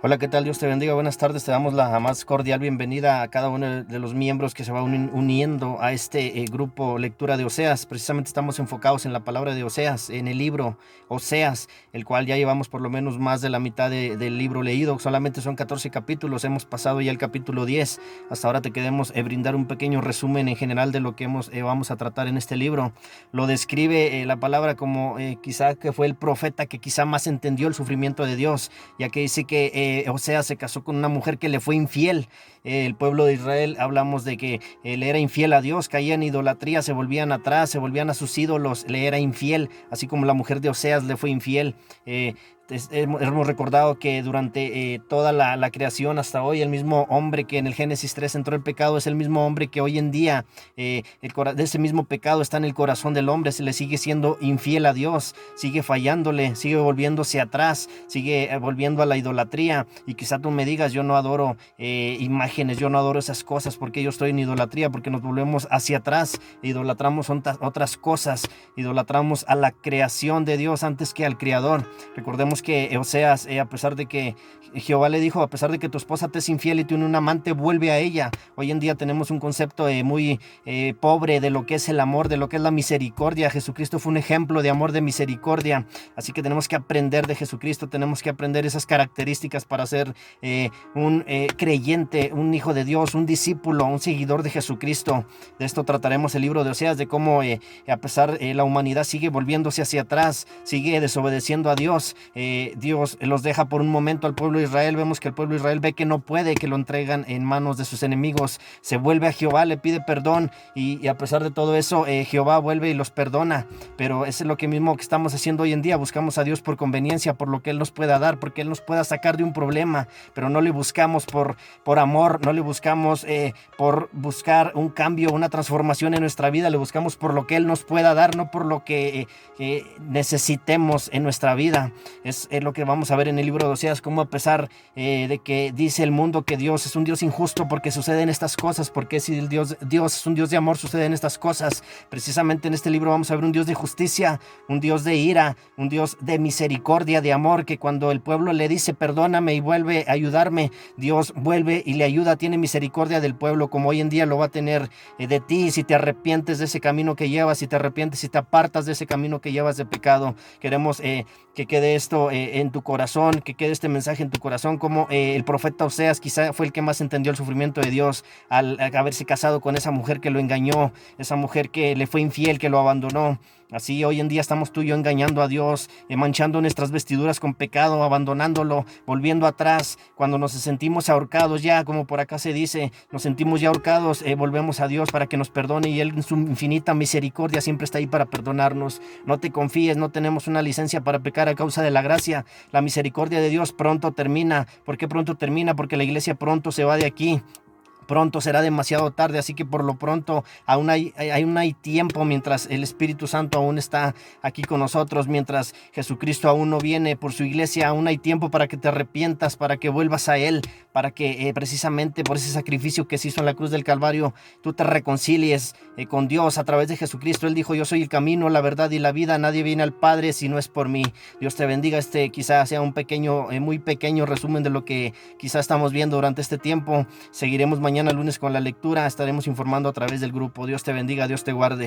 Hola, ¿qué tal? Dios te bendiga. Buenas tardes. Te damos la más cordial bienvenida a cada uno de los miembros que se va uniendo a este eh, grupo Lectura de Oseas. Precisamente estamos enfocados en la palabra de Oseas, en el libro Oseas, el cual ya llevamos por lo menos más de la mitad del libro leído. Solamente son 14 capítulos. Hemos pasado ya el capítulo 10. Hasta ahora te queremos eh, brindar un pequeño resumen en general de lo que eh, vamos a tratar en este libro. Lo describe la palabra como quizá que fue el profeta que quizá más entendió el sufrimiento de Dios, ya que dice que sea, se casó con una mujer que le fue infiel. el pueblo de Israel, hablamos de que él era infiel a Dios, caía en idolatría, se volvían atrás, se volvían a sus ídolos, le era infiel, así como la mujer de Oseas le fue infiel. Eh, hemos recordado que durante eh, toda la, creación hasta hoy, el mismo hombre que en el Génesis 3 entró el pecado es el mismo hombre que hoy en día, eh, de ese mismo pecado está en el corazón del hombre, se le sigue siendo infiel a Dios, sigue fallándole, sigue volviéndose atrás, sigue eh, volviendo a la idolatría. Y quizá tú me digas, yo no adoro imágenes, yo no adoro esas cosas porque yo estoy en idolatría, porque nos volvemos hacia atrás, idolatramos otras cosas, idolatramos a la creación de Dios antes que al Creador. Recordemos que Oseas, eh, a pesar de que Jehová le dijo, a pesar de que tu esposa te es infiel y tiene un amante, vuelve a ella. Hoy en día tenemos un concepto eh, muy eh, pobre de lo que es el amor, de lo que es la misericordia. Jesucristo fue un ejemplo de amor, de misericordia. Así que tenemos que aprender de Jesucristo, tenemos que aprender esas características para ser un creyente, un hijo de Dios, un discípulo, un seguidor de Jesucristo. De esto trataremos el libro de Oseas, de cómo a pesar la humanidad sigue volviéndose hacia atrás, sigue desobedeciendo a Dios. Dios los deja por un momento al pueblo de Israel. Vemos que el pueblo de Israel ve que no puede, que lo entregan en manos de sus enemigos. Se vuelve a Jehová, le pide perdón y, a pesar de todo eso, eh, Jehová vuelve y los perdona. Pero eso es lo que mismo que estamos haciendo hoy en día. Buscamos a Dios por conveniencia, por lo que Él nos pueda dar, porque Él nos pueda sacar de un problema. Pero no le buscamos por, por amor, no le buscamos eh, por buscar un cambio, una transformación en nuestra vida. Le buscamos por lo que Él nos pueda dar, no por lo que eh, necesitemos en nuestra vida. Es, lo que vamos a ver en el libro de Oseas, como a pesar eh, de que dice el mundo que Dios es un Dios injusto porque suceden estas cosas, porque si el Dios, Dios es un Dios de amor, suceden estas cosas. Precisamente en este libro vamos a ver un Dios de justicia, un Dios de ira, un Dios de misericordia, de amor, que cuando el pueblo le dice perdóname y vuelve a ayudarme, Dios vuelve y le ayuda, tiene misericordia del pueblo, como hoy en día lo va a tener eh, de ti, si te arrepientes de ese camino que llevas, si te arrepientes, si te apartas de ese camino que llevas de pecado. Queremos eh, que quede esto eh, en tu corazón, que quede este mensaje en tu corazón, como eh, el profeta Oseas quizá fue el que más entendió el sufrimiento de Dios al haberse casado con esa mujer que lo engañó, esa mujer que le fue infiel, que lo abandonó. Así hoy en día estamos tú y yo engañando a Dios, eh, manchando nuestras vestiduras con pecado, abandonándolo, volviendo atrás. Cuando nos sentimos ahorcados ya, como por acá se dice, nos sentimos ya ahorcados, volvemos a Dios para que nos perdone y Él en su infinita misericordia siempre está ahí para perdonarnos. No te confíes, no tenemos una licencia para pecar a causa de la gracia la misericordia de Dios pronto termina. ¿Por qué pronto termina? Porque la iglesia pronto se va de aquí pronto será demasiado tarde, así que por lo pronto aún hay, aún hay tiempo mientras el Espíritu Santo aún está aquí con nosotros, mientras Jesucristo aún no viene por su iglesia, aún hay tiempo para que te arrepientas, para que vuelvas a Él, para que eh, precisamente por ese sacrificio que se hizo en la cruz del Calvario, tú te reconcilies eh, con Dios a través de Jesucristo. Él dijo, yo soy el camino, la verdad y la vida, nadie viene al Padre si no es por mí. Dios te bendiga, este quizás sea un pequeño, eh, muy pequeño resumen de lo que quizás estamos viendo durante este tiempo. Seguiremos mañana mañana lunes con la lectura. Estaremos informando a través del grupo. Dios te bendiga, Dios te guarde.